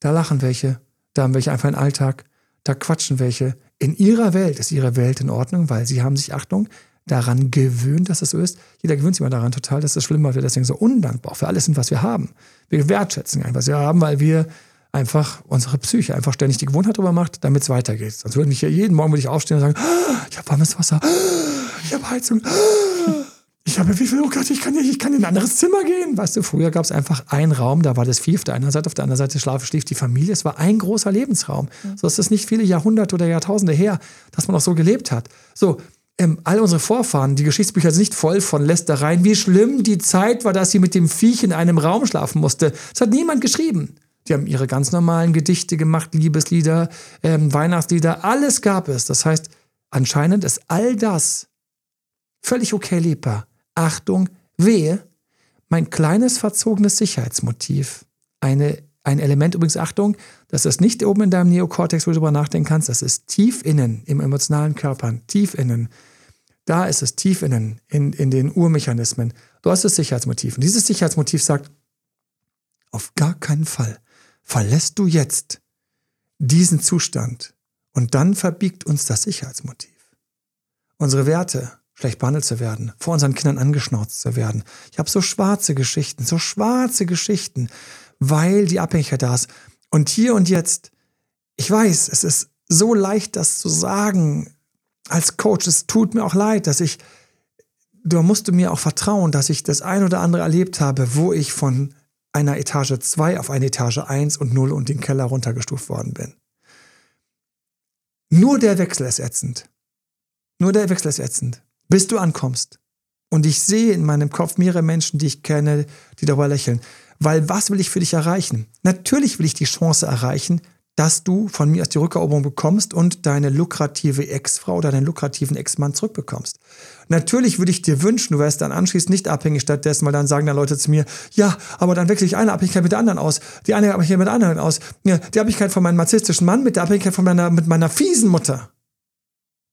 da lachen welche, da haben welche einfach einen Alltag, da quatschen welche. In ihrer Welt ist ihre Welt in Ordnung, weil sie haben sich, Achtung, daran gewöhnt, dass es so ist. Jeder gewöhnt sich mal daran total, dass es schlimm war. Wir deswegen so undankbar für alles sind, was wir haben. Wir wertschätzen einfach, was wir haben, weil wir einfach unsere Psyche einfach ständig die Gewohnheit drüber macht, damit es weitergeht. Sonst würde ich ja jeden Morgen würde ich aufstehen und sagen, ah, ich habe warmes Wasser, ah, ich habe Heizung, ah, ich habe wie viel, oh Gott, ich kann, nicht, ich kann in ein anderes Zimmer gehen. Weißt du, früher gab es einfach einen Raum, da war das Vieh auf der einen Seite, auf der anderen Seite schlafe, schlief die Familie. Es war ein großer Lebensraum. Mhm. So ist es nicht viele Jahrhunderte oder Jahrtausende her, dass man auch so gelebt hat. So, ähm, all unsere Vorfahren, die Geschichtsbücher sind nicht voll von Lästereien, wie schlimm die Zeit war, dass sie mit dem Viech in einem Raum schlafen musste. Das hat niemand geschrieben. Die haben ihre ganz normalen Gedichte gemacht, Liebeslieder, ähm, Weihnachtslieder, alles gab es. Das heißt, anscheinend ist all das völlig okay lebbar. Achtung, wehe, mein kleines verzogenes Sicherheitsmotiv. Eine, ein Element übrigens, Achtung, das ist nicht oben in deinem Neokortex, wo du darüber nachdenken kannst, das ist tief innen, im emotionalen Körper, tief innen. Da ist es tief innen, in, in den Urmechanismen. Du hast das Sicherheitsmotiv. Und dieses Sicherheitsmotiv sagt, auf gar keinen Fall verlässt du jetzt diesen Zustand. Und dann verbiegt uns das Sicherheitsmotiv. Unsere Werte, schlecht behandelt zu werden, vor unseren Kindern angeschnauzt zu werden. Ich habe so schwarze Geschichten, so schwarze Geschichten, weil die Abhängigkeit da ist. Und hier und jetzt, ich weiß, es ist so leicht, das zu sagen als Coach. Es tut mir auch leid, dass ich, da musst du mir auch vertrauen, dass ich das ein oder andere erlebt habe, wo ich von einer Etage 2 auf eine Etage 1 und 0 und den Keller runtergestuft worden bin. Nur der Wechsel ist ätzend. Nur der Wechsel ist ätzend. bis du ankommst. Und ich sehe in meinem Kopf mehrere Menschen, die ich kenne, die darüber lächeln. Weil was will ich für dich erreichen? Natürlich will ich die Chance erreichen, dass du von mir aus die Rückeroberung bekommst und deine lukrative Ex-Frau oder deinen lukrativen Ex-Mann zurückbekommst. Natürlich würde ich dir wünschen, du wärst dann anschließend nicht abhängig stattdessen, weil dann sagen dann Leute zu mir, ja, aber dann wechsle ich eine Abhängigkeit mit der anderen aus, die eine Abhängigkeit mit der anderen aus, ja, die Abhängigkeit von meinem narzisstischen Mann mit der Abhängigkeit von meiner, mit meiner fiesen Mutter.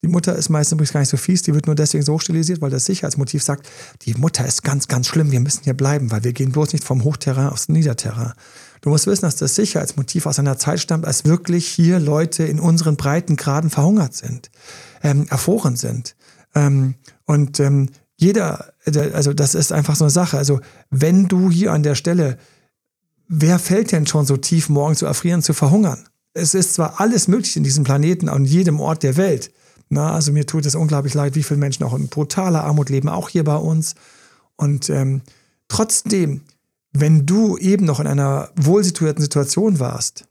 Die Mutter ist meistens übrigens gar nicht so fies, die wird nur deswegen so hochstilisiert, weil das Sicherheitsmotiv sagt, die Mutter ist ganz, ganz schlimm, wir müssen hier bleiben, weil wir gehen bloß nicht vom Hochterrain aufs Niederterrain. Du musst wissen, dass das Sicherheitsmotiv aus einer Zeit stammt, als wirklich hier Leute in unseren Breitengraden verhungert sind, ähm, erfroren sind. Ähm, und ähm, jeder, also das ist einfach so eine Sache. Also wenn du hier an der Stelle, wer fällt denn schon so tief, morgen zu erfrieren, zu verhungern? Es ist zwar alles möglich in diesem Planeten, an jedem Ort der Welt, na, also mir tut es unglaublich leid, wie viele Menschen auch in brutaler Armut leben, auch hier bei uns. Und ähm, trotzdem, wenn du eben noch in einer wohlsituierten Situation warst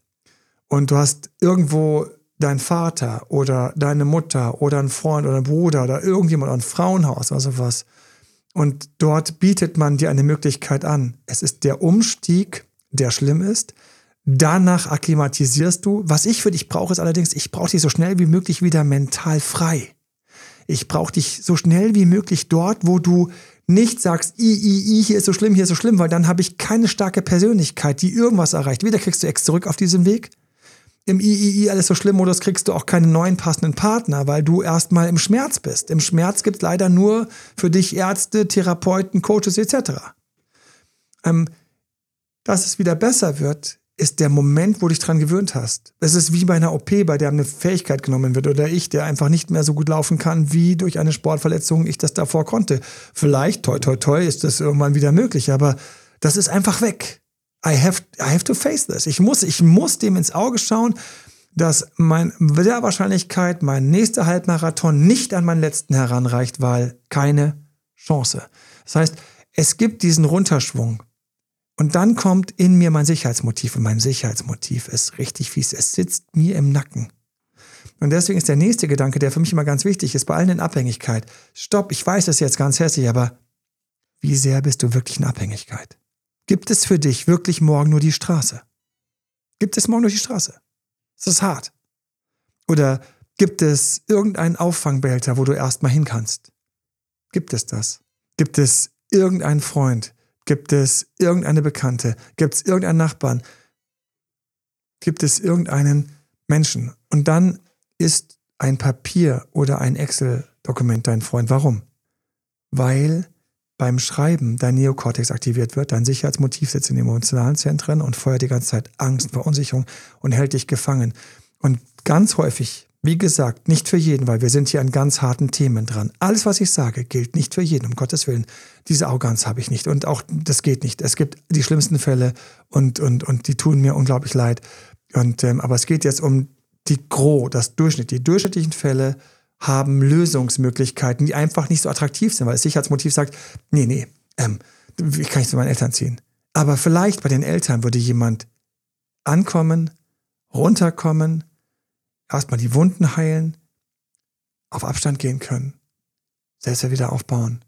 und du hast irgendwo dein Vater oder deine Mutter oder ein Freund oder ein Bruder oder irgendjemand ein Frauenhaus oder sowas und dort bietet man dir eine Möglichkeit an. Es ist der Umstieg, der schlimm ist, Danach akklimatisierst du. Was ich für dich brauche, ist allerdings, ich brauche dich so schnell wie möglich wieder mental frei. Ich brauche dich so schnell wie möglich dort, wo du nicht sagst, i, i, i, hier ist so schlimm, hier ist so schlimm, weil dann habe ich keine starke Persönlichkeit, die irgendwas erreicht. Weder kriegst du Ex zurück auf diesem Weg, im i, i, i, alles so schlimm Modus kriegst du auch keinen neuen passenden Partner, weil du erstmal im Schmerz bist. Im Schmerz gibt es leider nur für dich Ärzte, Therapeuten, Coaches etc. Ähm, dass es wieder besser wird, ist der Moment, wo du dich dran gewöhnt hast. Es ist wie bei einer OP, bei der eine Fähigkeit genommen wird oder ich, der einfach nicht mehr so gut laufen kann, wie durch eine Sportverletzung ich das davor konnte. Vielleicht, toi, toi, toi, ist das irgendwann wieder möglich, aber das ist einfach weg. I have, I have to face this. Ich muss, ich muss dem ins Auge schauen, dass mein, der Wahrscheinlichkeit mein nächster Halbmarathon nicht an meinen letzten heranreicht, weil keine Chance. Das heißt, es gibt diesen Runterschwung. Und dann kommt in mir mein Sicherheitsmotiv und mein Sicherheitsmotiv ist richtig fies. Es sitzt mir im Nacken. Und deswegen ist der nächste Gedanke, der für mich immer ganz wichtig ist, bei allen in Abhängigkeit. Stopp, ich weiß, das ist jetzt ganz hässlich, aber wie sehr bist du wirklich in Abhängigkeit? Gibt es für dich wirklich morgen nur die Straße? Gibt es morgen nur die Straße? Ist das hart? Oder gibt es irgendeinen Auffangbehälter, wo du erstmal hin kannst? Gibt es das? Gibt es irgendeinen Freund, Gibt es irgendeine Bekannte? Gibt es irgendeinen Nachbarn? Gibt es irgendeinen Menschen? Und dann ist ein Papier oder ein Excel-Dokument dein Freund. Warum? Weil beim Schreiben dein Neokortex aktiviert wird, dein Sicherheitsmotiv sitzt in den emotionalen Zentren und feuert die ganze Zeit Angst, Verunsicherung und hält dich gefangen. Und ganz häufig wie gesagt, nicht für jeden, weil wir sind hier an ganz harten Themen dran. Alles, was ich sage, gilt nicht für jeden, um Gottes Willen. Diese Arroganz habe ich nicht und auch das geht nicht. Es gibt die schlimmsten Fälle und, und, und die tun mir unglaublich leid. Und, ähm, aber es geht jetzt um die Gros, das Durchschnitt. Die durchschnittlichen Fälle haben Lösungsmöglichkeiten, die einfach nicht so attraktiv sind, weil das Sicherheitsmotiv sagt, nee, nee, ähm, ich kann nicht zu meinen Eltern ziehen. Aber vielleicht bei den Eltern würde jemand ankommen, runterkommen, erstmal die Wunden heilen, auf Abstand gehen können, selbst wieder aufbauen.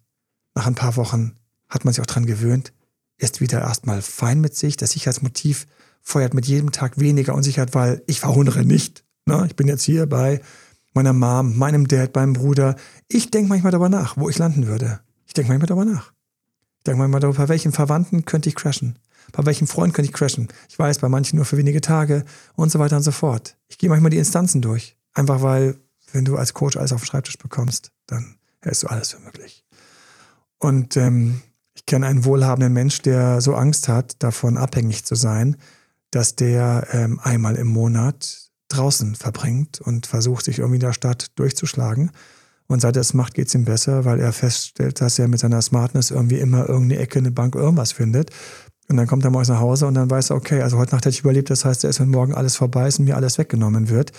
Nach ein paar Wochen hat man sich auch dran gewöhnt, ist wieder erstmal fein mit sich. Das Sicherheitsmotiv feuert mit jedem Tag weniger Unsicherheit, weil ich verhungere nicht. Ne? Ich bin jetzt hier bei meiner Mom, meinem Dad, meinem Bruder. Ich denke manchmal darüber nach, wo ich landen würde. Ich denke manchmal darüber nach. Ich denke manchmal darüber, bei welchen Verwandten könnte ich crashen bei welchem Freund könnte ich crashen? Ich weiß, bei manchen nur für wenige Tage und so weiter und so fort. Ich gehe manchmal die Instanzen durch. Einfach weil, wenn du als Coach alles auf den Schreibtisch bekommst, dann hältst du alles für möglich. Und ähm, ich kenne einen wohlhabenden Mensch, der so Angst hat, davon abhängig zu sein, dass der ähm, einmal im Monat draußen verbringt und versucht, sich irgendwie in der Stadt durchzuschlagen. Und seit er es macht, geht es ihm besser, weil er feststellt, dass er mit seiner Smartness irgendwie immer irgendeine Ecke, eine Bank, irgendwas findet. Und dann kommt er morgens nach Hause und dann weiß er, okay, also heute Nacht hätte ich überlebt, das heißt, er ist, wenn morgen alles vorbei ist und mir alles weggenommen wird.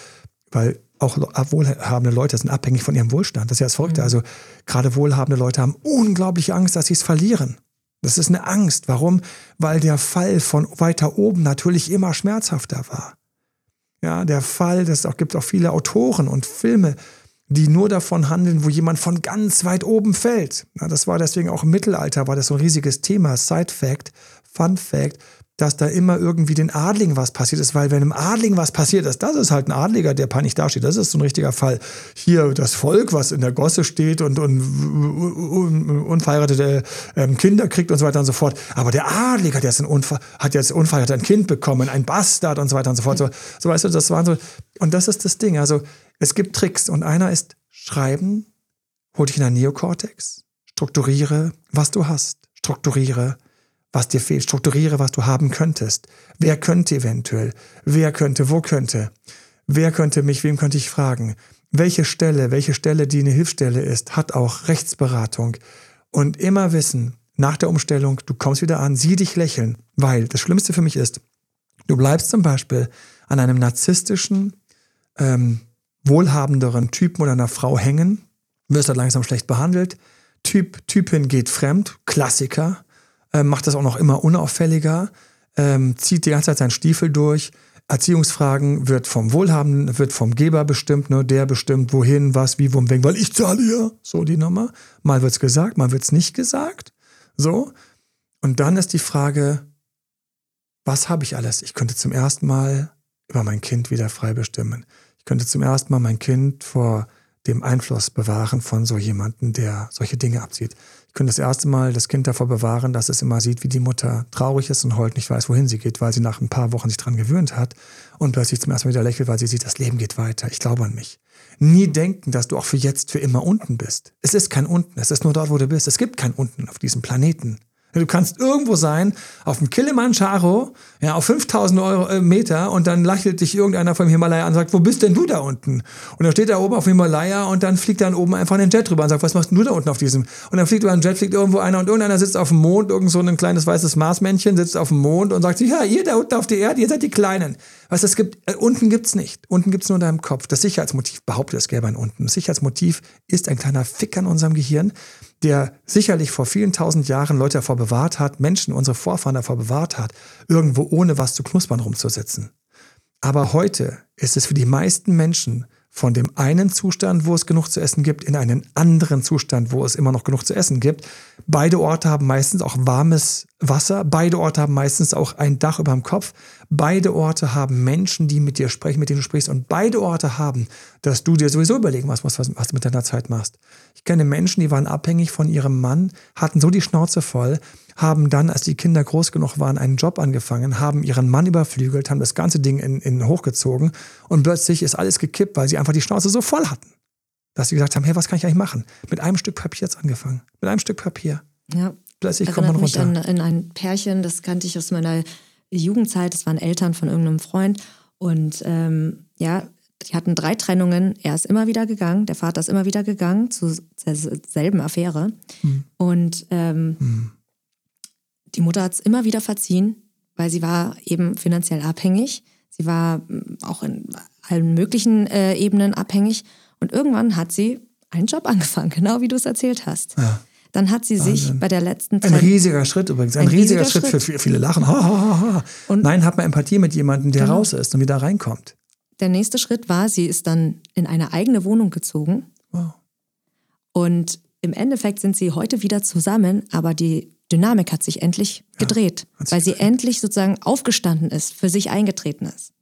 Weil auch wohlhabende Leute sind abhängig von ihrem Wohlstand. Das ist ja das Verrückte. Mhm. Also gerade wohlhabende Leute haben unglaubliche Angst, dass sie es verlieren. Das ist eine Angst. Warum? Weil der Fall von weiter oben natürlich immer schmerzhafter war. Ja, der Fall, das auch, gibt auch viele Autoren und Filme, die nur davon handeln, wo jemand von ganz weit oben fällt. Ja, das war deswegen auch im Mittelalter, war das so ein riesiges Thema. Side Fact, Fun Fact, dass da immer irgendwie den Adligen was passiert ist, weil wenn einem Adligen was passiert ist, das ist halt ein Adliger, der peinlich dasteht. Das ist so ein richtiger Fall. Hier das Volk, was in der Gosse steht und, und, und unverheiratete ähm, Kinder kriegt und so weiter und so fort. Aber der Adliger, der hat jetzt unverheiratet ein Kind bekommen, ein Bastard und so weiter und so fort. So, so weißt du, das waren so. Und das ist das Ding. Also es gibt Tricks und einer ist Schreiben, hol dich in den Neokortex, strukturiere, was du hast, strukturiere, was dir fehlt. Strukturiere, was du haben könntest. Wer könnte eventuell? Wer könnte? Wo könnte? Wer könnte mich? Wem könnte ich fragen? Welche Stelle, welche Stelle, die eine Hilfsstelle ist, hat auch Rechtsberatung. Und immer wissen, nach der Umstellung, du kommst wieder an, sieh dich lächeln. Weil das Schlimmste für mich ist, du bleibst zum Beispiel an einem narzisstischen, ähm, wohlhabenderen Typen oder einer Frau hängen, wirst dann langsam schlecht behandelt. Typ, Typin geht fremd, Klassiker äh, macht das auch noch immer unauffälliger, ähm, zieht die ganze Zeit seinen Stiefel durch. Erziehungsfragen wird vom Wohlhabenden, wird vom Geber bestimmt, ne? der bestimmt, wohin, was, wie, wo, wegen, weil ich zahle ja. So die Nummer. Mal wird's gesagt, mal wird's nicht gesagt. So. Und dann ist die Frage, was habe ich alles? Ich könnte zum ersten Mal über mein Kind wieder frei bestimmen. Ich könnte zum ersten Mal mein Kind vor dem Einfluss bewahren von so jemandem, der solche Dinge abzieht können das erste Mal das Kind davor bewahren, dass es immer sieht, wie die Mutter traurig ist und heult nicht weiß, wohin sie geht, weil sie nach ein paar Wochen sich dran gewöhnt hat und plötzlich zum ersten Mal wieder lächelt, weil sie sieht, das Leben geht weiter. Ich glaube an mich. Nie denken, dass du auch für jetzt für immer unten bist. Es ist kein unten, es ist nur dort, wo du bist. Es gibt kein unten auf diesem Planeten. Du kannst irgendwo sein, auf dem Kilimanjaro, ja, auf 5000 Euro, äh, Meter und dann lächelt dich irgendeiner vom Himalaya an und sagt, wo bist denn du da unten? Und dann steht er oben auf dem Himalaya und dann fliegt dann oben einfach ein Jet drüber und sagt, was machst du da unten auf diesem? Und dann fliegt über ein Jet, fliegt irgendwo einer und irgendeiner sitzt auf dem Mond, irgend so ein kleines weißes Marsmännchen sitzt auf dem Mond und sagt, ja, ihr da unten auf der Erde, ihr seid die Kleinen. Was es gibt, äh, unten gibt's nicht. Unten gibt's nur in deinem Kopf. Das Sicherheitsmotiv behauptet, es gäbe ein unten. Das Sicherheitsmotiv ist ein kleiner Fick an unserem Gehirn, der sicherlich vor vielen tausend Jahren Leute davor bewahrt hat, Menschen, unsere Vorfahren davor bewahrt hat, irgendwo ohne was zu knuspern rumzusitzen. Aber heute ist es für die meisten Menschen von dem einen Zustand, wo es genug zu essen gibt, in einen anderen Zustand, wo es immer noch genug zu essen gibt. Beide Orte haben meistens auch warmes Wasser. Beide Orte haben meistens auch ein Dach über dem Kopf. Beide Orte haben Menschen, die mit dir sprechen, mit denen du sprichst. Und beide Orte haben, dass du dir sowieso überlegen musst, was, was, was du mit deiner Zeit machst. Ich kenne Menschen, die waren abhängig von ihrem Mann, hatten so die Schnauze voll, haben dann, als die Kinder groß genug waren, einen Job angefangen, haben ihren Mann überflügelt, haben das ganze Ding in, in hochgezogen und plötzlich ist alles gekippt, weil sie einfach die Schnauze so voll hatten. Dass sie gesagt haben, hey, was kann ich eigentlich machen? Mit einem Stück Papier jetzt angefangen. Mit einem Stück Papier. Ja. Plötzlich kommt man runter. Mich an, an ein Pärchen, das kannte ich aus meiner Jugendzeit, das waren Eltern von irgendeinem Freund. Und ähm, ja, die hatten drei Trennungen. Er ist immer wieder gegangen, der Vater ist immer wieder gegangen zu derselben Affäre. Hm. Und ähm, hm. Die Mutter hat es immer wieder verziehen, weil sie war eben finanziell abhängig. Sie war hm, auch in allen möglichen äh, Ebenen abhängig. Und irgendwann hat sie einen Job angefangen, *laughs* genau wie du es erzählt hast. Ja. Dann hat sie Wahnsinn. sich bei der letzten Zeit. Ein riesiger Schritt übrigens. Ein, ein riesiger, riesiger, Schritt, Schritt für viele lachen. Ha, ha, ha. Und Nein, hat man Empathie mit jemandem, der genau. raus ist und wieder reinkommt der nächste Schritt war, sie ist dann in eine eigene Wohnung gezogen. Wow. Und im Endeffekt sind sie heute wieder zusammen, aber die Dynamik hat sich endlich gedreht, ja, weil sie endlich sozusagen aufgestanden ist, für sich eingetreten ist.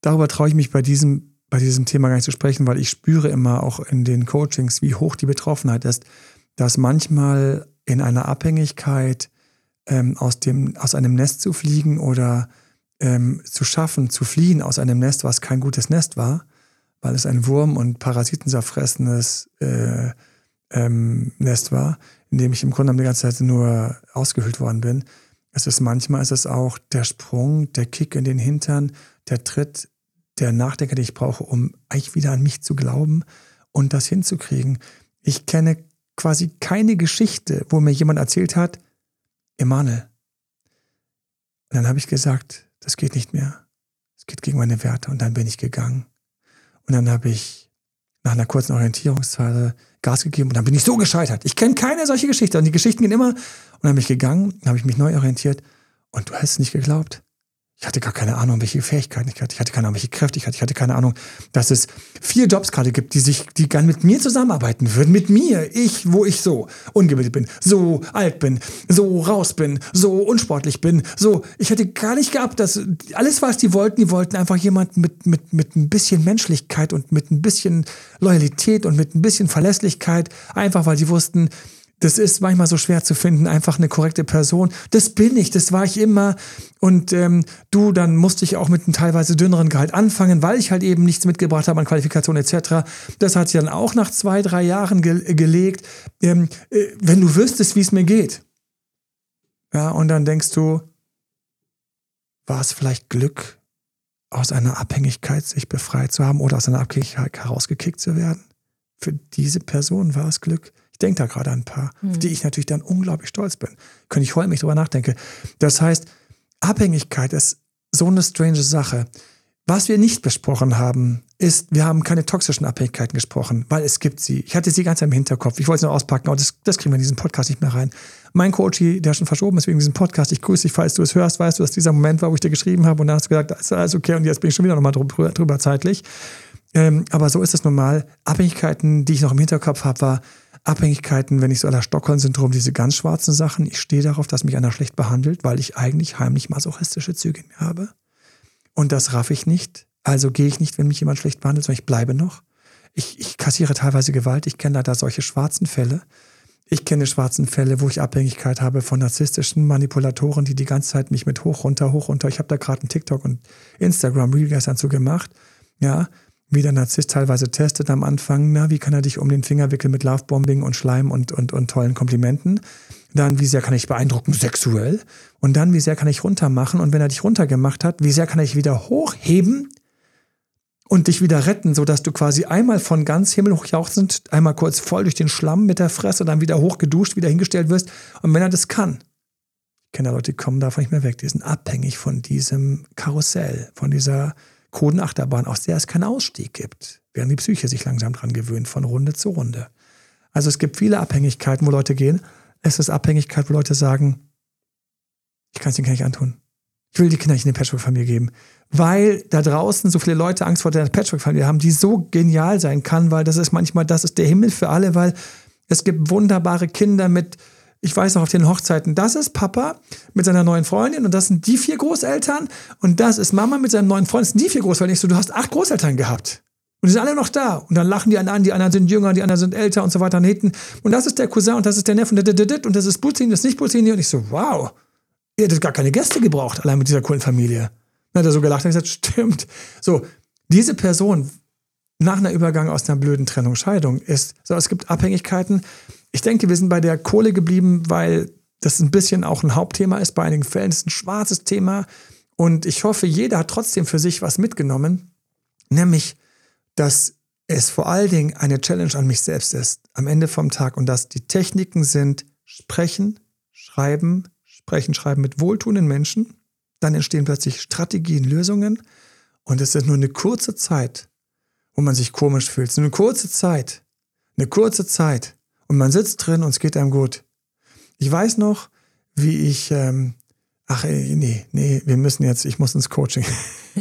Darüber traue ich mich bei diesem, bei diesem Thema gar nicht zu sprechen, weil ich spüre immer auch in den Coachings, wie hoch die Betroffenheit ist, dass manchmal in einer Abhängigkeit ähm, aus, dem, aus einem Nest zu fliegen oder ähm, zu schaffen, zu fliehen aus einem Nest, was kein gutes Nest war, weil es ein Wurm- und Parasitenzerfressenes äh, ähm, Nest war, in dem ich im Grunde die ganze Zeit nur ausgehöhlt worden bin. Es ist manchmal ist es auch der Sprung, der Kick in den Hintern, der Tritt, der Nachdenker, den ich brauche, um eigentlich wieder an mich zu glauben und das hinzukriegen. Ich kenne quasi keine Geschichte, wo mir jemand erzählt hat, Emanuel. Und dann habe ich gesagt, das geht nicht mehr. Es geht gegen meine Werte. Und dann bin ich gegangen. Und dann habe ich nach einer kurzen Orientierungsphase Gas gegeben und dann bin ich so gescheitert. Ich kenne keine solche Geschichte. Und die Geschichten gehen immer. Und dann bin ich gegangen, habe ich mich neu orientiert. Und du hast es nicht geglaubt. Ich hatte gar keine Ahnung, welche Fähigkeiten ich hatte. Ich hatte keine Ahnung, welche Kräfte ich hatte. Ich hatte keine Ahnung, dass es vier Jobs gerade gibt, die sich, die gerne mit mir zusammenarbeiten würden. Mit mir. Ich, wo ich so ungebildet bin, so alt bin, so raus bin, so unsportlich bin. So, ich hätte gar nicht gehabt, dass alles, was die wollten, die wollten einfach jemanden mit, mit, mit ein bisschen Menschlichkeit und mit ein bisschen Loyalität und mit ein bisschen Verlässlichkeit. Einfach, weil sie wussten, das ist manchmal so schwer zu finden, einfach eine korrekte Person. Das bin ich, das war ich immer. Und ähm, du, dann musste ich auch mit einem teilweise dünneren Gehalt anfangen, weil ich halt eben nichts mitgebracht habe an Qualifikation etc. Das hat sich dann auch nach zwei, drei Jahren ge gelegt. Ähm, äh, wenn du wüsstest, wie es mir geht. Ja, und dann denkst du, war es vielleicht Glück, aus einer Abhängigkeit sich befreit zu haben oder aus einer Abhängigkeit herausgekickt zu werden? Für diese Person war es Glück denke da gerade an ein paar, mhm. auf die ich natürlich dann unglaublich stolz bin. Könnte ich heulen, wenn ich darüber nachdenke. Das heißt, Abhängigkeit ist so eine strange Sache. Was wir nicht besprochen haben, ist, wir haben keine toxischen Abhängigkeiten gesprochen, weil es gibt sie. Ich hatte sie ganz im Hinterkopf. Ich wollte sie noch auspacken, aber das, das kriegen wir in diesen Podcast nicht mehr rein. Mein Coach, der schon verschoben ist wegen diesem Podcast, ich grüße dich, falls du es hörst, weißt du, dass dieser Moment war, wo ich dir geschrieben habe und dann hast du gesagt, ist alles okay und jetzt bin ich schon wieder nochmal drüber, drüber zeitlich. Ähm, aber so ist es normal. Abhängigkeiten, die ich noch im Hinterkopf habe, war, Abhängigkeiten, wenn ich so aller Stockholm-Syndrom, diese ganz schwarzen Sachen. Ich stehe darauf, dass mich einer schlecht behandelt, weil ich eigentlich heimlich masochistische Züge in mir habe. Und das raff ich nicht. Also gehe ich nicht, wenn mich jemand schlecht behandelt, sondern ich bleibe noch. Ich, ich kassiere teilweise Gewalt. Ich kenne leider solche schwarzen Fälle. Ich kenne schwarzen Fälle, wo ich Abhängigkeit habe von narzisstischen Manipulatoren, die die ganze Zeit mich mit hoch, runter, hoch, runter. Ich habe da gerade einen TikTok und Instagram Reel gestern zu gemacht. Ja, wie der Narzisst teilweise testet am Anfang, na, wie kann er dich um den Finger wickeln mit Lovebombing und Schleim und, und, und tollen Komplimenten. Dann, wie sehr kann ich beeindrucken sexuell. Und dann, wie sehr kann ich runtermachen. Und wenn er dich runtergemacht hat, wie sehr kann ich wieder hochheben und dich wieder retten, sodass du quasi einmal von ganz himmelhoch jauchzend, einmal kurz voll durch den Schlamm mit der Fresse, dann wieder hochgeduscht, wieder hingestellt wirst. Und wenn er das kann, ich kenne Leute, die kommen davon nicht mehr weg. Die sind abhängig von diesem Karussell, von dieser Codenachterbahn, aus der es keinen Ausstieg gibt, während die Psyche sich langsam dran gewöhnt, von Runde zu Runde. Also es gibt viele Abhängigkeiten, wo Leute gehen. Es ist Abhängigkeit, wo Leute sagen, ich kann es den Kindern nicht antun. Ich will die Kinder nicht in eine Patchwork-Familie geben. Weil da draußen so viele Leute Angst vor der Patchwork-Familie haben, die so genial sein kann, weil das ist manchmal, das ist der Himmel für alle, weil es gibt wunderbare Kinder mit ich weiß noch auf den Hochzeiten, das ist Papa mit seiner neuen Freundin und das sind die vier Großeltern und das ist Mama mit seinem neuen Freund, das sind die vier Großeltern. Ich so, du hast acht Großeltern gehabt. Und die sind alle noch da. Und dann lachen die einen an, die anderen sind jünger, die anderen sind älter und so weiter und. Und das ist der Cousin und das ist der Neffe und, und das ist Buzini, das ist nicht Buzini. Und ich so, wow, ihr hättet gar keine Gäste gebraucht, allein mit dieser coolen Familie. Dann hat er so gelacht und gesagt, stimmt. So, diese Person nach einer Übergang aus einer blöden Trennung, Scheidung ist, so, es gibt Abhängigkeiten, ich denke, wir sind bei der Kohle geblieben, weil das ein bisschen auch ein Hauptthema ist. Bei einigen Fällen ist ein schwarzes Thema. Und ich hoffe, jeder hat trotzdem für sich was mitgenommen, nämlich, dass es vor allen Dingen eine Challenge an mich selbst ist, am Ende vom Tag und dass die Techniken sind sprechen, schreiben, sprechen, schreiben mit wohltuenden Menschen. Dann entstehen plötzlich Strategien, Lösungen und es ist nur eine kurze Zeit, wo man sich komisch fühlt. Es eine kurze Zeit, eine kurze Zeit, und man sitzt drin und es geht einem gut. Ich weiß noch, wie ich, ähm, ach ey, nee, nee, wir müssen jetzt, ich muss ins Coaching. *laughs*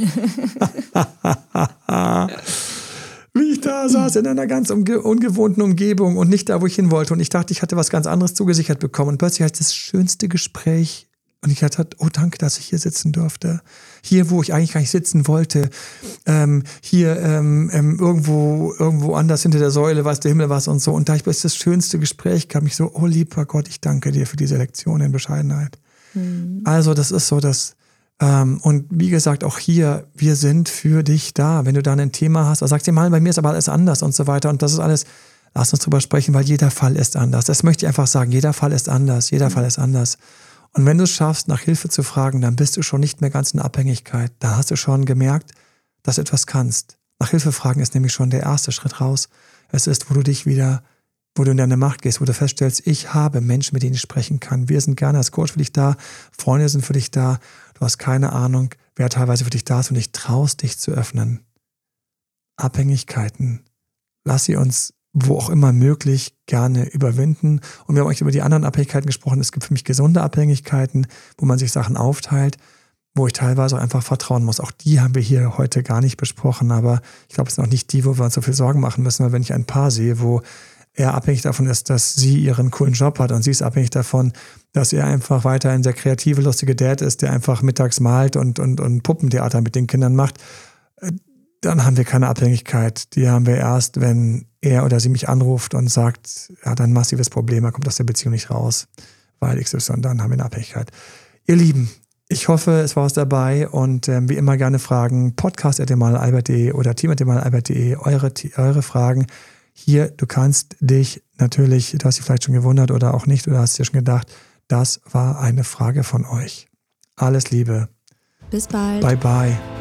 wie ich da saß in einer ganz ungewohnten Umgebung und nicht da, wo ich hin wollte. Und ich dachte, ich hatte was ganz anderes zugesichert bekommen. Und plötzlich hatte ich das schönste Gespräch und ich hatte, oh danke, dass ich hier sitzen durfte. Hier, wo ich eigentlich gar nicht sitzen wollte. Ähm, hier ähm, ähm, irgendwo, irgendwo anders hinter der Säule, was der Himmel was und so. Und da ich bis das schönste Gespräch kam, ich so, oh lieber Gott, ich danke dir für diese Lektion in Bescheidenheit. Mhm. Also das ist so, dass ähm, und wie gesagt, auch hier, wir sind für dich da. Wenn du da ein Thema hast, sagst dir mal, bei mir ist aber alles anders und so weiter. Und das ist alles, lass uns drüber sprechen, weil jeder Fall ist anders. Das möchte ich einfach sagen. Jeder Fall ist anders. Jeder mhm. Fall ist anders. Und wenn du es schaffst, nach Hilfe zu fragen, dann bist du schon nicht mehr ganz in Abhängigkeit. Da hast du schon gemerkt, dass du etwas kannst. Nach Hilfe fragen ist nämlich schon der erste Schritt raus. Es ist, wo du dich wieder, wo du in deine Macht gehst, wo du feststellst, ich habe Menschen, mit denen ich sprechen kann. Wir sind gerne als Coach für dich da, Freunde sind für dich da. Du hast keine Ahnung, wer teilweise für dich da ist und dich traust, dich zu öffnen. Abhängigkeiten. Lass sie uns wo auch immer möglich, gerne überwinden. Und wir haben euch über die anderen Abhängigkeiten gesprochen. Es gibt für mich gesunde Abhängigkeiten, wo man sich Sachen aufteilt. wo ich teilweise auch einfach vertrauen muss. Auch die haben wir hier heute gar nicht besprochen, aber ich glaube, es sind auch nicht die, wo wir uns so viel Sorgen machen müssen, weil wenn ich ein Paar sehe, wo er abhängig davon ist, dass sie ihren coolen Job hat und sie ist abhängig davon, dass er einfach weiterhin der kreative, lustige Dad ist, der einfach mittags malt und, und, und Puppentheater mit den Kindern macht, äh, dann haben wir keine Abhängigkeit. Die haben wir erst, wenn er oder sie mich anruft und sagt, er hat ein massives Problem, er kommt aus der Beziehung nicht raus, weil XY, dann haben wir eine Abhängigkeit. Ihr Lieben, ich hoffe, es war was dabei und ähm, wie immer gerne Fragen. Podcast.albert.de oder team.albert.de, eure, eure Fragen. Hier, du kannst dich natürlich, du hast dich vielleicht schon gewundert oder auch nicht, oder hast dir schon gedacht, das war eine Frage von euch. Alles Liebe. Bis bald. Bye bye.